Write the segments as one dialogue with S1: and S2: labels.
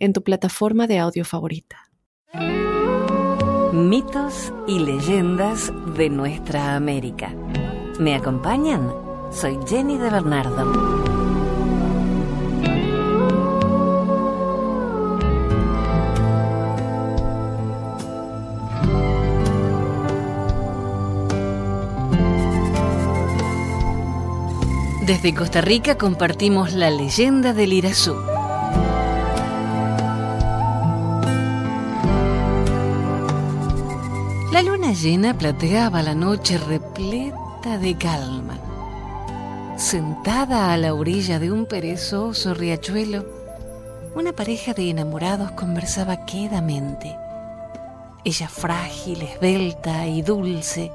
S1: en tu plataforma de audio favorita.
S2: Mitos y leyendas de nuestra América. ¿Me acompañan? Soy Jenny de Bernardo. Desde Costa Rica compartimos la leyenda del Irazú. Llena plateaba la noche repleta de calma. Sentada a la orilla de un perezoso riachuelo, una pareja de enamorados conversaba quedamente. Ella frágil, esbelta y dulce,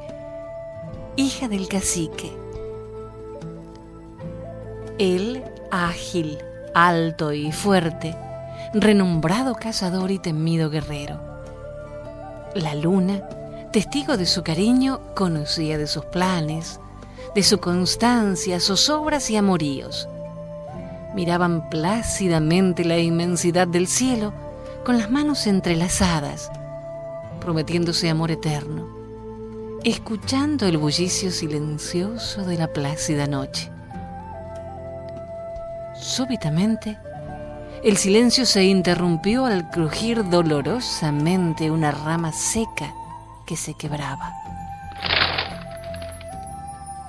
S2: hija del cacique él, ágil, alto y fuerte, renombrado cazador y temido guerrero. La luna, testigo de su cariño, conocía de sus planes, de su constancia, zozobras y amoríos. Miraban plácidamente la inmensidad del cielo con las manos entrelazadas, prometiéndose amor eterno, escuchando el bullicio silencioso de la plácida noche. Súbitamente, el silencio se interrumpió al crujir dolorosamente una rama seca que se quebraba.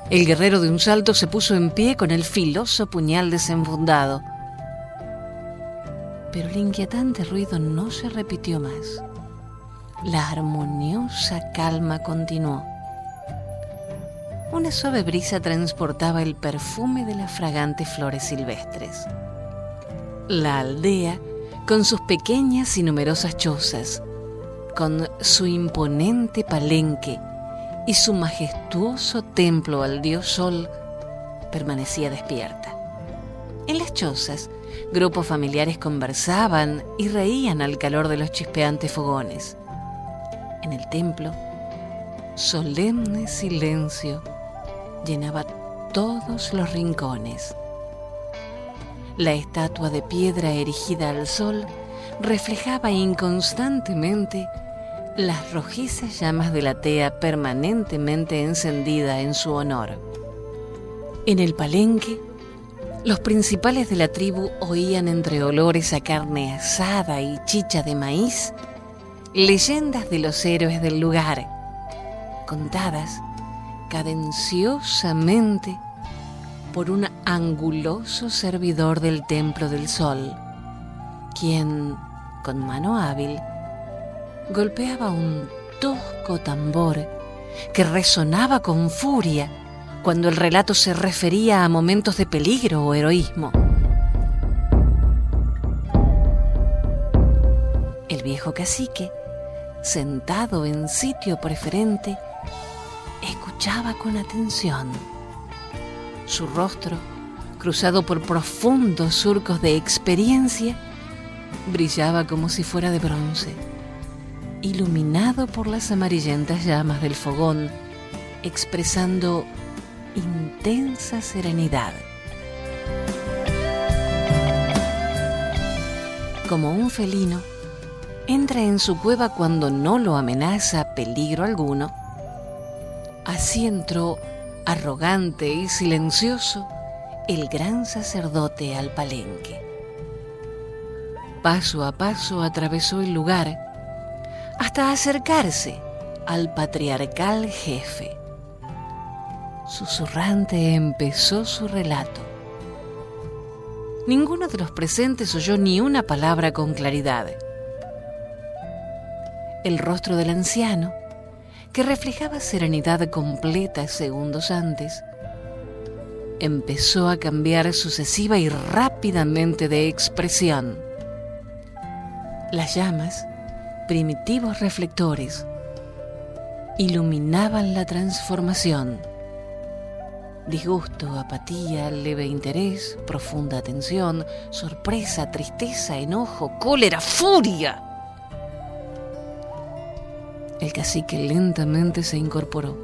S2: El guerrero de un salto se puso en pie con el filoso puñal desenfundado. Pero el inquietante ruido no se repitió más. La armoniosa calma continuó. Una suave brisa transportaba el perfume de las fragantes flores silvestres. La aldea, con sus pequeñas y numerosas chozas, con su imponente palenque y su majestuoso templo al dios sol, permanecía despierta. En las chozas, grupos familiares conversaban y reían al calor de los chispeantes fogones. En el templo, solemne silencio llenaba todos los rincones. La estatua de piedra erigida al sol reflejaba inconstantemente las rojizas llamas de la tea permanentemente encendida en su honor. En el palenque, los principales de la tribu oían entre olores a carne asada y chicha de maíz leyendas de los héroes del lugar, contadas cadenciosamente por un anguloso servidor del templo del sol, quien, con mano hábil, golpeaba un tosco tambor que resonaba con furia cuando el relato se refería a momentos de peligro o heroísmo. El viejo cacique, sentado en sitio preferente, escuchaba con atención. Su rostro, cruzado por profundos surcos de experiencia, brillaba como si fuera de bronce, iluminado por las amarillentas llamas del fogón, expresando intensa serenidad. Como un felino, entra en su cueva cuando no lo amenaza peligro alguno Así entró, arrogante y silencioso, el gran sacerdote al palenque. Paso a paso atravesó el lugar hasta acercarse al patriarcal jefe. Susurrante empezó su relato. Ninguno de los presentes oyó ni una palabra con claridad. El rostro del anciano que reflejaba serenidad completa segundos antes, empezó a cambiar sucesiva y rápidamente de expresión. Las llamas, primitivos reflectores, iluminaban la transformación. Disgusto, apatía, leve interés, profunda atención, sorpresa, tristeza, enojo, cólera, furia. El cacique lentamente se incorporó.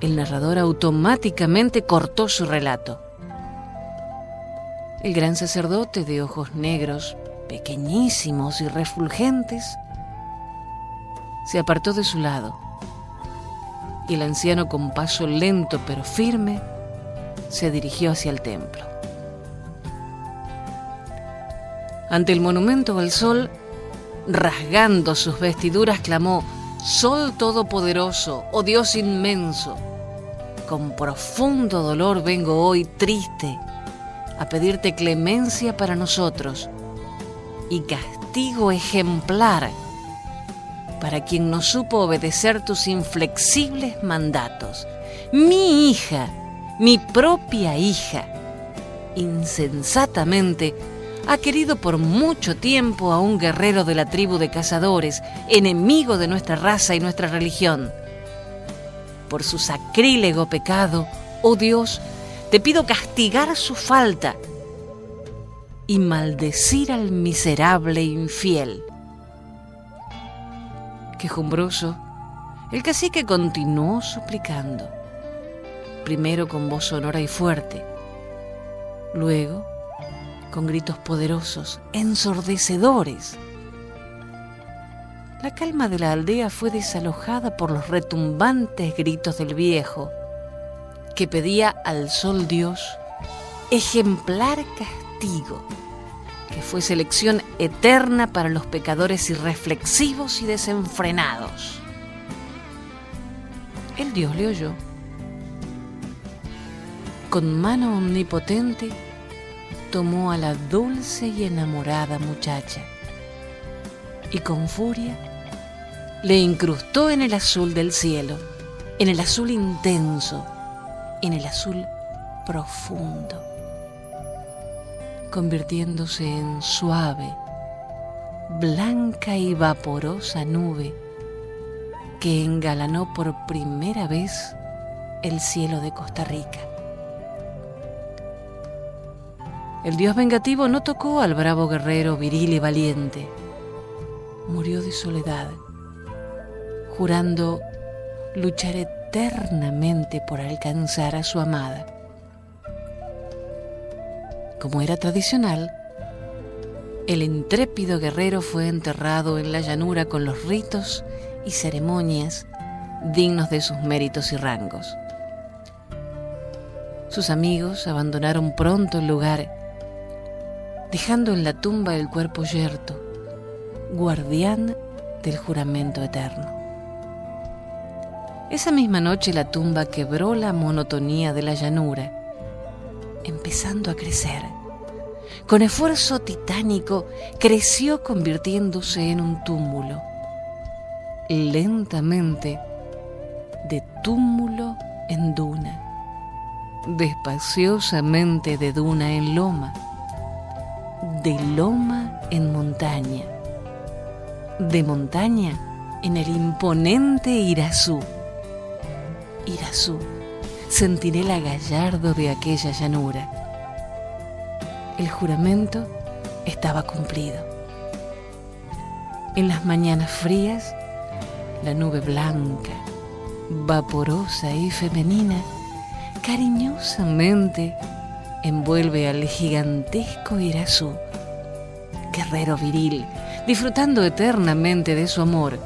S2: El narrador automáticamente cortó su relato. El gran sacerdote de ojos negros, pequeñísimos y refulgentes, se apartó de su lado y el anciano con paso lento pero firme se dirigió hacia el templo. Ante el monumento al sol, rasgando sus vestiduras, clamó, Sol todopoderoso, oh Dios inmenso, con profundo dolor vengo hoy triste a pedirte clemencia para nosotros y castigo ejemplar para quien no supo obedecer tus inflexibles mandatos. Mi hija, mi propia hija, insensatamente ha querido por mucho tiempo a un guerrero de la tribu de cazadores, enemigo de nuestra raza y nuestra religión. Por su sacrílego pecado, oh Dios, te pido castigar su falta y maldecir al miserable infiel. Quejumbroso, el cacique continuó suplicando, primero con voz sonora y fuerte, luego con gritos poderosos, ensordecedores. La calma de la aldea fue desalojada por los retumbantes gritos del viejo, que pedía al sol Dios ejemplar castigo, que fue selección eterna para los pecadores irreflexivos y desenfrenados. El Dios le oyó. Con mano omnipotente, tomó a la dulce y enamorada muchacha y con furia le incrustó en el azul del cielo, en el azul intenso, en el azul profundo, convirtiéndose en suave, blanca y vaporosa nube que engalanó por primera vez el cielo de Costa Rica. El dios vengativo no tocó al bravo guerrero viril y valiente. Murió de soledad, jurando luchar eternamente por alcanzar a su amada. Como era tradicional, el intrépido guerrero fue enterrado en la llanura con los ritos y ceremonias dignos de sus méritos y rangos. Sus amigos abandonaron pronto el lugar dejando en la tumba el cuerpo yerto, guardián del juramento eterno. Esa misma noche la tumba quebró la monotonía de la llanura, empezando a crecer. Con esfuerzo titánico creció convirtiéndose en un túmulo. Lentamente, de túmulo en duna, despaciosamente de duna en loma de loma en montaña, de montaña en el imponente Irazú. Irazú, centinela gallardo de aquella llanura. El juramento estaba cumplido. En las mañanas frías, la nube blanca, vaporosa y femenina, cariñosamente envuelve al gigantesco Irazú, guerrero viril, disfrutando eternamente de su amor,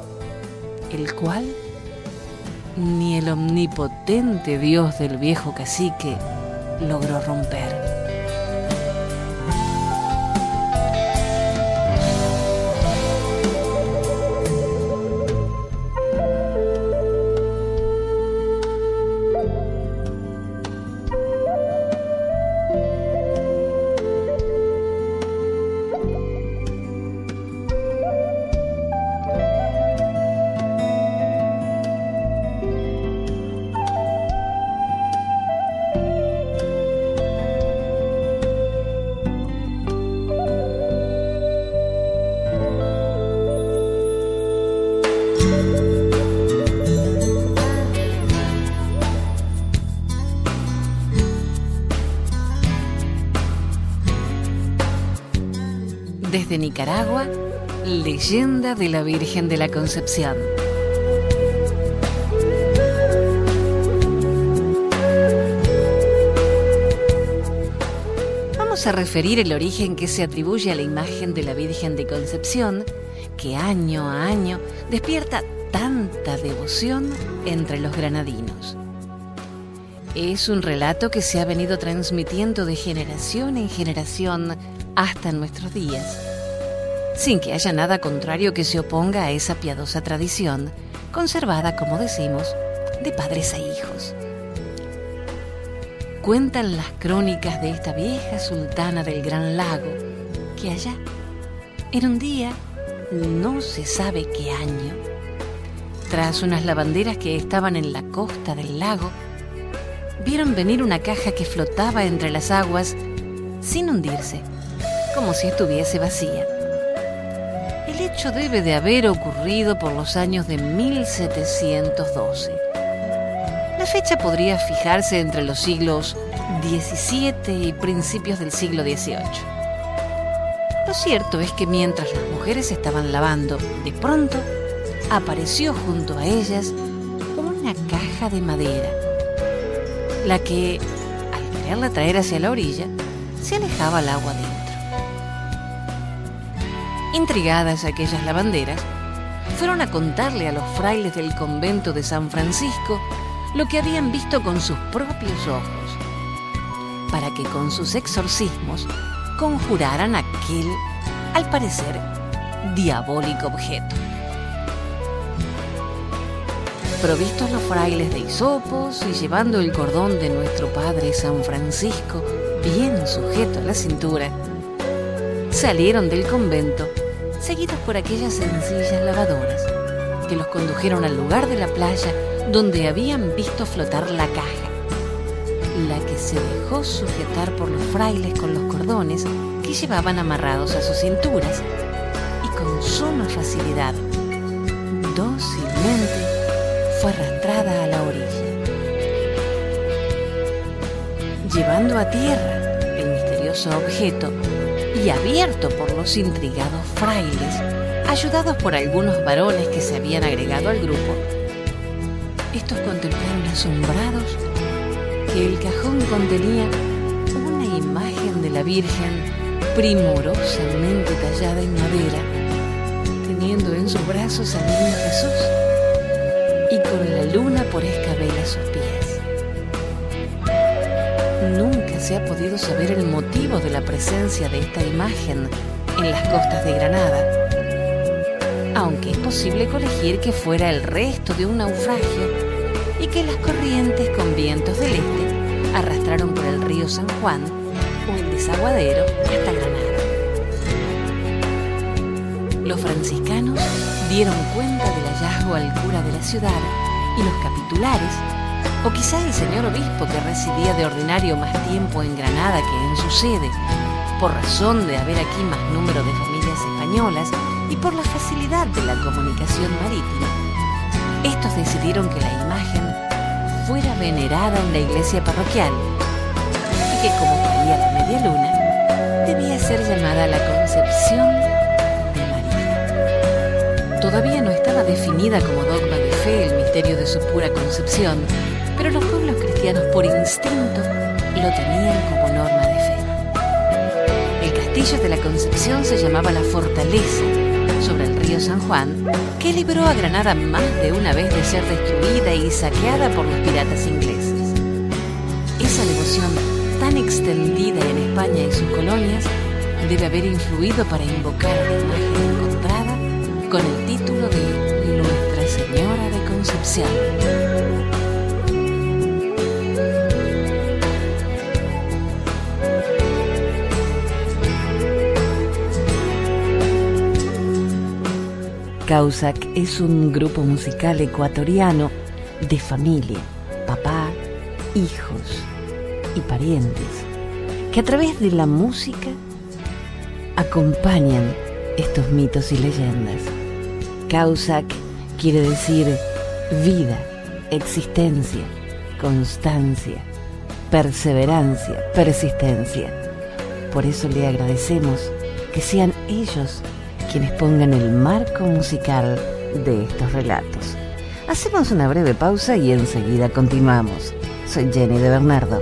S2: el cual ni el omnipotente Dios del viejo cacique logró romper. Desde Nicaragua, Leyenda de la Virgen de la Concepción. Vamos a referir el origen que se atribuye a la imagen de la Virgen de Concepción, que año a año despierta tanta devoción entre los granadinos. Es un relato que se ha venido transmitiendo de generación en generación hasta nuestros días, sin que haya nada contrario que se oponga a esa piadosa tradición, conservada, como decimos, de padres a hijos. Cuentan las crónicas de esta vieja sultana del Gran Lago que allá, en un día, no se sabe qué año, tras unas lavanderas que estaban en la costa del lago, vieron venir una caja que flotaba entre las aguas sin hundirse, como si estuviese vacía. Debe de haber ocurrido por los años de 1712. La fecha podría fijarse entre los siglos XVII y principios del siglo XVIII. Lo cierto es que mientras las mujeres estaban lavando, de pronto apareció junto a ellas una caja de madera la que, al quererla traer hacia la orilla, se alejaba al agua dentro. Intrigadas aquellas lavanderas, fueron a contarle a los frailes del convento de San Francisco lo que habían visto con sus propios ojos, para que con sus exorcismos conjuraran aquel, al parecer, diabólico objeto. Provistos los frailes de hisopos y llevando el cordón de nuestro Padre San Francisco bien sujeto a la cintura, salieron del convento seguidos por aquellas sencillas lavadoras que los condujeron al lugar de la playa donde habían visto flotar la caja, la que se dejó sujetar por los frailes con los cordones que llevaban amarrados a sus cinturas y con suma facilidad, dócilmente, fue arrastrada a la orilla. Llevando a tierra el misterioso objeto y abierto por los intrigados frailes, ayudados por algunos varones que se habían agregado al grupo, estos contemplaron asombrados que el cajón contenía una imagen de la Virgen primorosamente tallada en madera, teniendo en sus brazos al niño Jesús y con la luna por escabel a sus pies. Se ha podido saber el motivo de la presencia de esta imagen en las costas de Granada, aunque es posible colegir que fuera el resto de un naufragio y que las corrientes con vientos del este arrastraron por el río San Juan o el desaguadero hasta Granada. Los franciscanos dieron cuenta del hallazgo al cura de la ciudad y los capitulares, o quizá el señor obispo que residía de ordinario más tiempo en Granada que en su sede, por razón de haber aquí más número de familias españolas y por la facilidad de la comunicación marítima, estos decidieron que la imagen fuera venerada en la iglesia parroquial y que como caía la media luna, debía ser llamada la Concepción Todavía no estaba definida como dogma de fe el misterio de su pura concepción, pero los pueblos cristianos por instinto lo tenían como norma de fe. El castillo de la Concepción se llamaba la Fortaleza, sobre el río San Juan, que libró a Granada más de una vez de ser destruida y saqueada por los piratas ingleses. Esa devoción tan extendida en España y sus colonias debe haber influido para invocar la imagen encontrada con el título de Nuestra Señora de Concepción. Causac es un grupo musical ecuatoriano de familia, papá, hijos y parientes, que a través de la música acompañan estos mitos y leyendas. Causac quiere decir vida, existencia, constancia, perseverancia, persistencia. Por eso le agradecemos que sean ellos quienes pongan el marco musical de estos relatos. Hacemos una breve pausa y enseguida continuamos. Soy Jenny de Bernardo.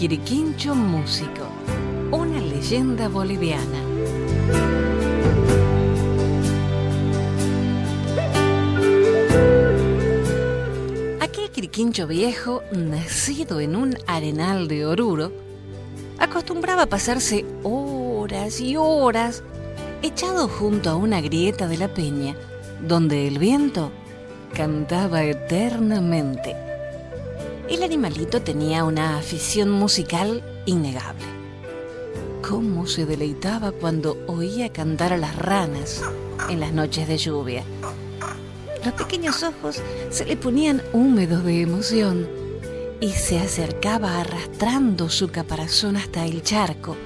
S2: Quiriquincho Músico, una leyenda boliviana. Aquel Quiriquincho viejo, nacido en un arenal de Oruro, acostumbraba a pasarse horas y horas echado junto a una grieta de la peña, donde el viento cantaba eternamente el animalito tenía una afición musical innegable. Cómo se deleitaba cuando oía cantar a las ranas en las noches de lluvia. Los pequeños ojos se le ponían húmedos de emoción y se acercaba arrastrando su caparazón hasta el charco,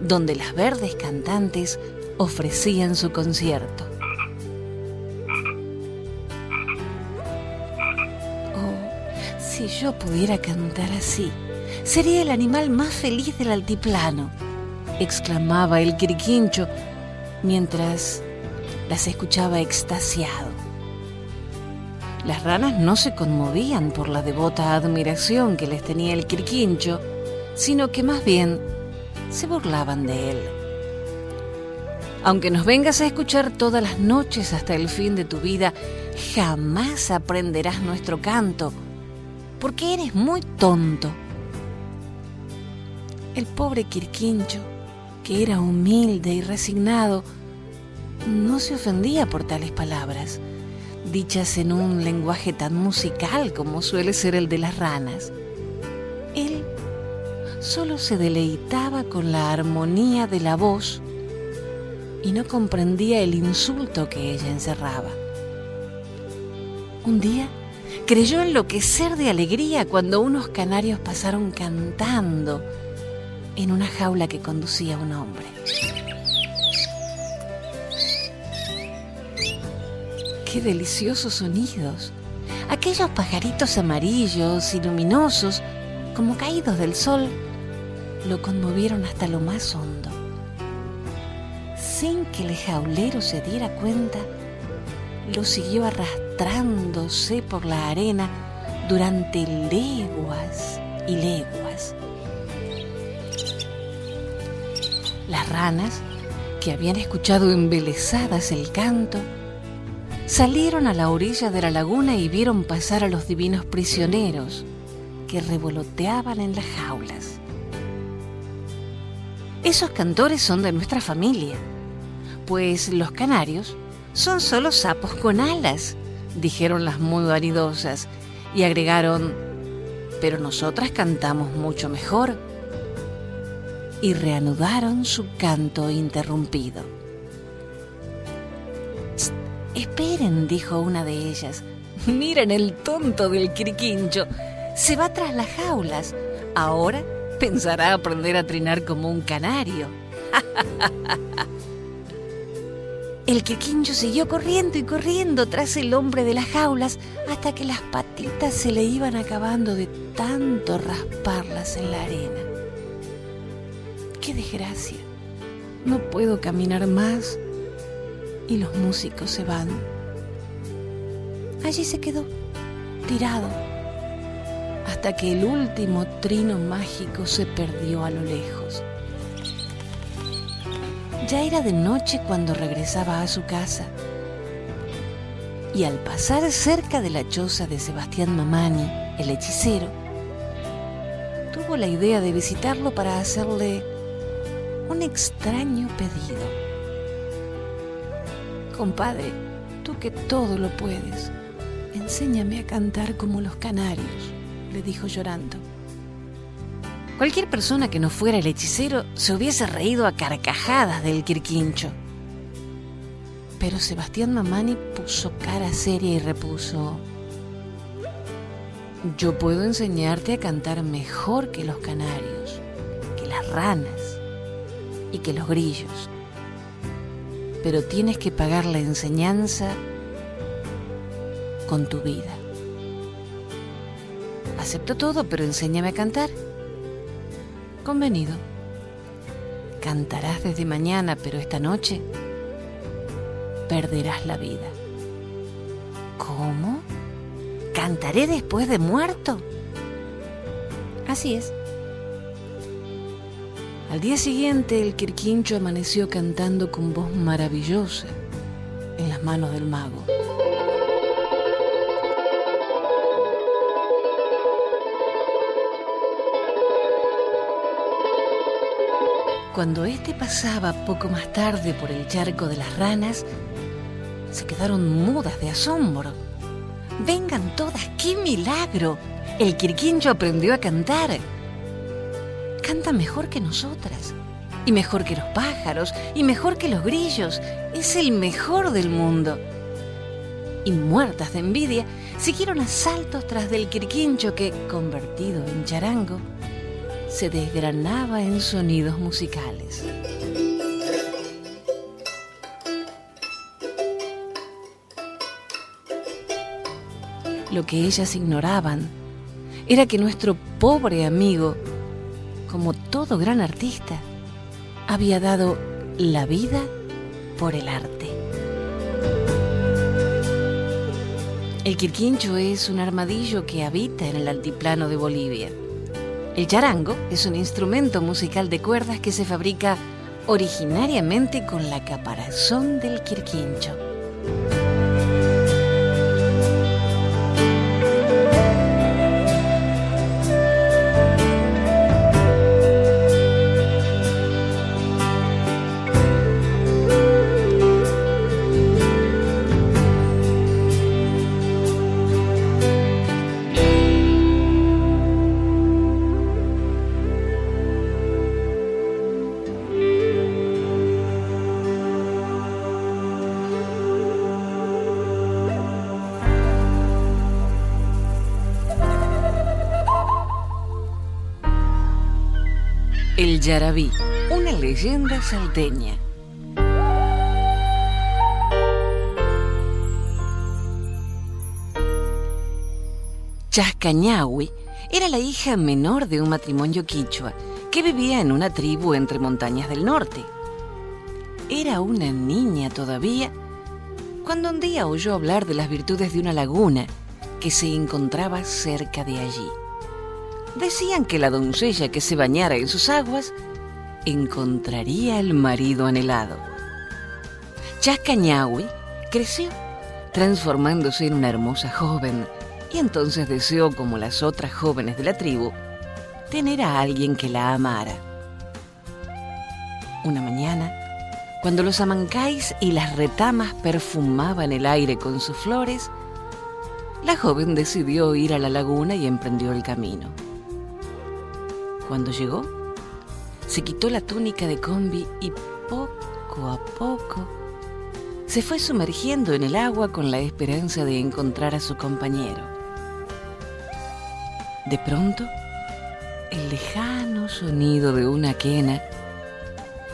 S2: donde las verdes cantantes ofrecían su concierto. Si yo pudiera cantar así, sería el animal más feliz del altiplano, exclamaba el quiriquincho mientras las escuchaba extasiado. Las ranas no se conmovían por la devota admiración que les tenía el quiriquincho, sino que más bien se burlaban de él. Aunque nos vengas a escuchar todas las noches hasta el fin de tu vida, jamás aprenderás nuestro canto porque eres muy tonto. El pobre Quirquincho, que era humilde y resignado, no se ofendía por tales palabras, dichas en un lenguaje tan musical como suele ser el de las ranas. Él solo se deleitaba con la armonía de la voz y no comprendía el insulto que ella encerraba. Un día, creyó enloquecer de alegría cuando unos canarios pasaron cantando en una jaula que conducía un hombre. ¡Qué deliciosos sonidos! Aquellos pajaritos amarillos y luminosos, como caídos del sol, lo conmovieron hasta lo más hondo. Sin que el jaulero se diera cuenta, lo siguió arrastrándose por la arena durante leguas y leguas. Las ranas, que habían escuchado embelesadas el canto, salieron a la orilla de la laguna y vieron pasar a los divinos prisioneros que revoloteaban en las jaulas. Esos cantores son de nuestra familia, pues los canarios son solo sapos con alas, dijeron las muy vanidosas, y agregaron, pero nosotras cantamos mucho mejor. Y reanudaron su canto interrumpido. esperen, dijo una de ellas. Miren el tonto del criquincho. Se va tras las jaulas. Ahora pensará aprender a trinar como un canario. El quequincho siguió corriendo y corriendo tras el hombre de las jaulas hasta que las patitas se le iban acabando de tanto rasparlas en la arena. ¡Qué desgracia! No puedo caminar más y los músicos se van. Allí se quedó, tirado, hasta que el último trino mágico se perdió a lo lejos. Ya era de noche cuando regresaba a su casa. Y al pasar cerca de la choza de Sebastián Mamani, el hechicero, tuvo la idea de visitarlo para hacerle un extraño pedido. Compadre, tú que todo lo puedes, enséñame a cantar como los canarios, le dijo llorando. Cualquier persona que no fuera el hechicero se hubiese reído a carcajadas del quirquincho. Pero Sebastián Mamani puso cara seria y repuso, yo puedo enseñarte a cantar mejor que los canarios, que las ranas y que los grillos. Pero tienes que pagar la enseñanza con tu vida. Acepto todo, pero enséñame a cantar. Convenido. Cantarás desde mañana, pero esta noche perderás la vida. ¿Cómo? ¿Cantaré después de muerto? Así es. Al día siguiente el Quirquincho amaneció cantando con voz maravillosa en las manos del mago. Cuando éste pasaba poco más tarde por el charco de las ranas, se quedaron mudas de asombro. Vengan todas, qué milagro. El quirquincho aprendió a cantar. Canta mejor que nosotras, y mejor que los pájaros, y mejor que los grillos. Es el mejor del mundo. Y muertas de envidia, siguieron a saltos tras del quirquincho que, convertido en charango, se desgranaba en sonidos musicales. Lo que ellas ignoraban era que nuestro pobre amigo, como todo gran artista, había dado la vida por el arte. El quirquincho es un armadillo que habita en el altiplano de Bolivia el charango es un instrumento musical de cuerdas que se fabrica originariamente con la caparazón del quirquincho. El Yarabí, una leyenda salteña. Chascañahui era la hija menor de un matrimonio quichua que vivía en una tribu entre montañas del norte. Era una niña todavía cuando un día oyó hablar de las virtudes de una laguna que se encontraba cerca de allí decían que la doncella que se bañara en sus aguas encontraría al marido anhelado. Chascañahui creció, transformándose en una hermosa joven, y entonces deseó, como las otras jóvenes de la tribu, tener a alguien que la amara. Una mañana, cuando los amancáis y las retamas perfumaban el aire con sus flores, la joven decidió ir a la laguna y emprendió el camino. Cuando llegó, se quitó la túnica de combi y poco a poco se fue sumergiendo en el agua con la esperanza de encontrar a su compañero. De pronto, el lejano sonido de una quena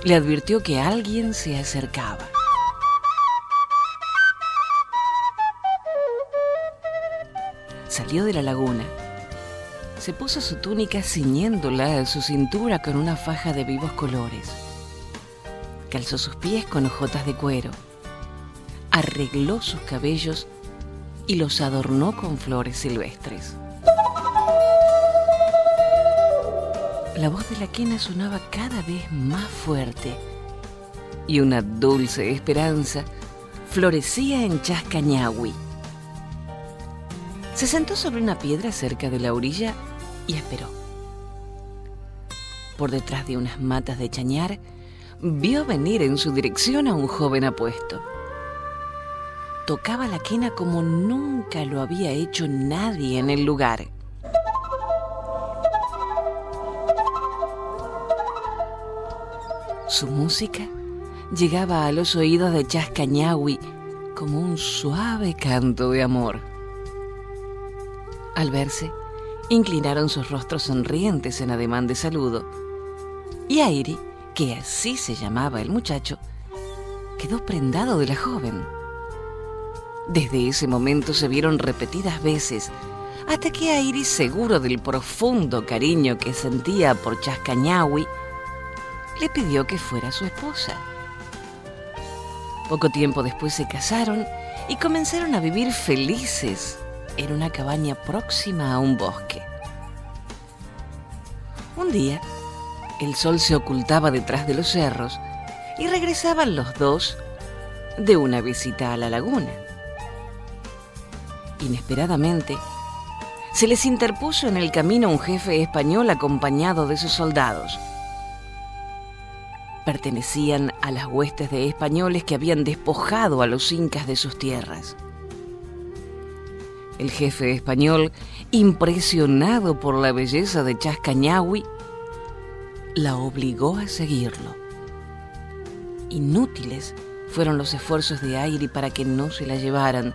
S2: le advirtió que alguien se acercaba. Salió de la laguna se puso su túnica ciñéndola a su cintura con una faja de vivos colores. Calzó sus pies con hojotas de cuero. Arregló sus cabellos y los adornó con flores silvestres. La voz de la quena sonaba cada vez más fuerte y una dulce esperanza florecía en Chascañahui. Se sentó sobre una piedra cerca de la orilla y esperó. Por detrás de unas matas de chañar, vio venir en su dirección a un joven apuesto. Tocaba la quena como nunca lo había hecho nadie en el lugar. Su música llegaba a los oídos de Chascañahui como un suave canto de amor. Al verse, inclinaron sus rostros sonrientes en ademán de saludo, y Airi, que así se llamaba el muchacho, quedó prendado de la joven. Desde ese momento se vieron repetidas veces, hasta que Airi, seguro del profundo cariño que sentía por Chascañahui, le pidió que fuera su esposa. Poco tiempo después se casaron y comenzaron a vivir felices en una cabaña próxima a un bosque. Un día, el sol se ocultaba detrás de los cerros y regresaban los dos de una visita a la laguna. Inesperadamente, se les interpuso en el camino un jefe español acompañado de sus soldados pertenecían a las huestes de españoles que habían despojado a los incas de sus tierras. El jefe español, impresionado por la belleza de Chascañahui, la obligó a seguirlo. Inútiles fueron los esfuerzos de Airi para que no se la llevaran,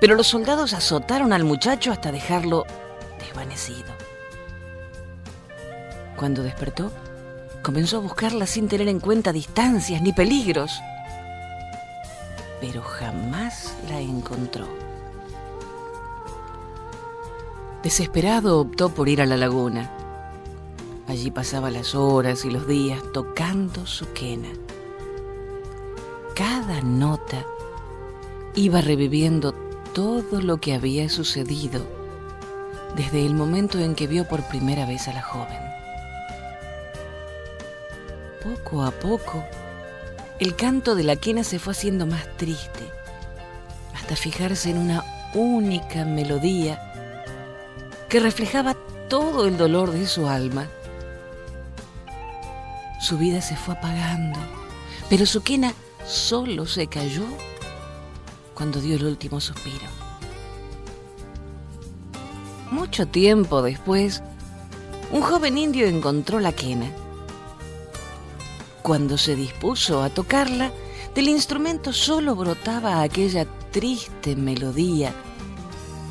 S2: pero los soldados azotaron al muchacho hasta dejarlo desvanecido. Cuando despertó, Comenzó a buscarla sin tener en cuenta distancias ni peligros, pero jamás la encontró. Desesperado optó por ir a la laguna. Allí pasaba las horas y los días tocando su quena. Cada nota iba reviviendo todo lo que había sucedido desde el momento en que vio por primera vez a la joven poco a poco, el canto de la quena se fue haciendo más triste, hasta fijarse en una única melodía que reflejaba todo el dolor de su alma. Su vida se fue apagando, pero su quena solo se cayó cuando dio el último suspiro. Mucho tiempo después, un joven indio encontró la quena cuando se dispuso a tocarla, del instrumento solo brotaba aquella triste melodía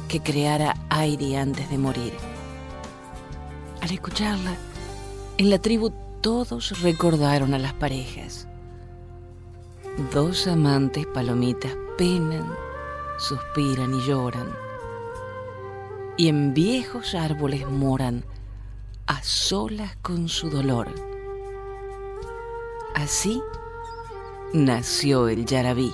S2: que creara aire antes de morir. Al escucharla, en la tribu todos recordaron a las parejas. Dos amantes palomitas penan, suspiran y lloran. Y en viejos árboles moran a solas con su dolor Así nació el yarabí.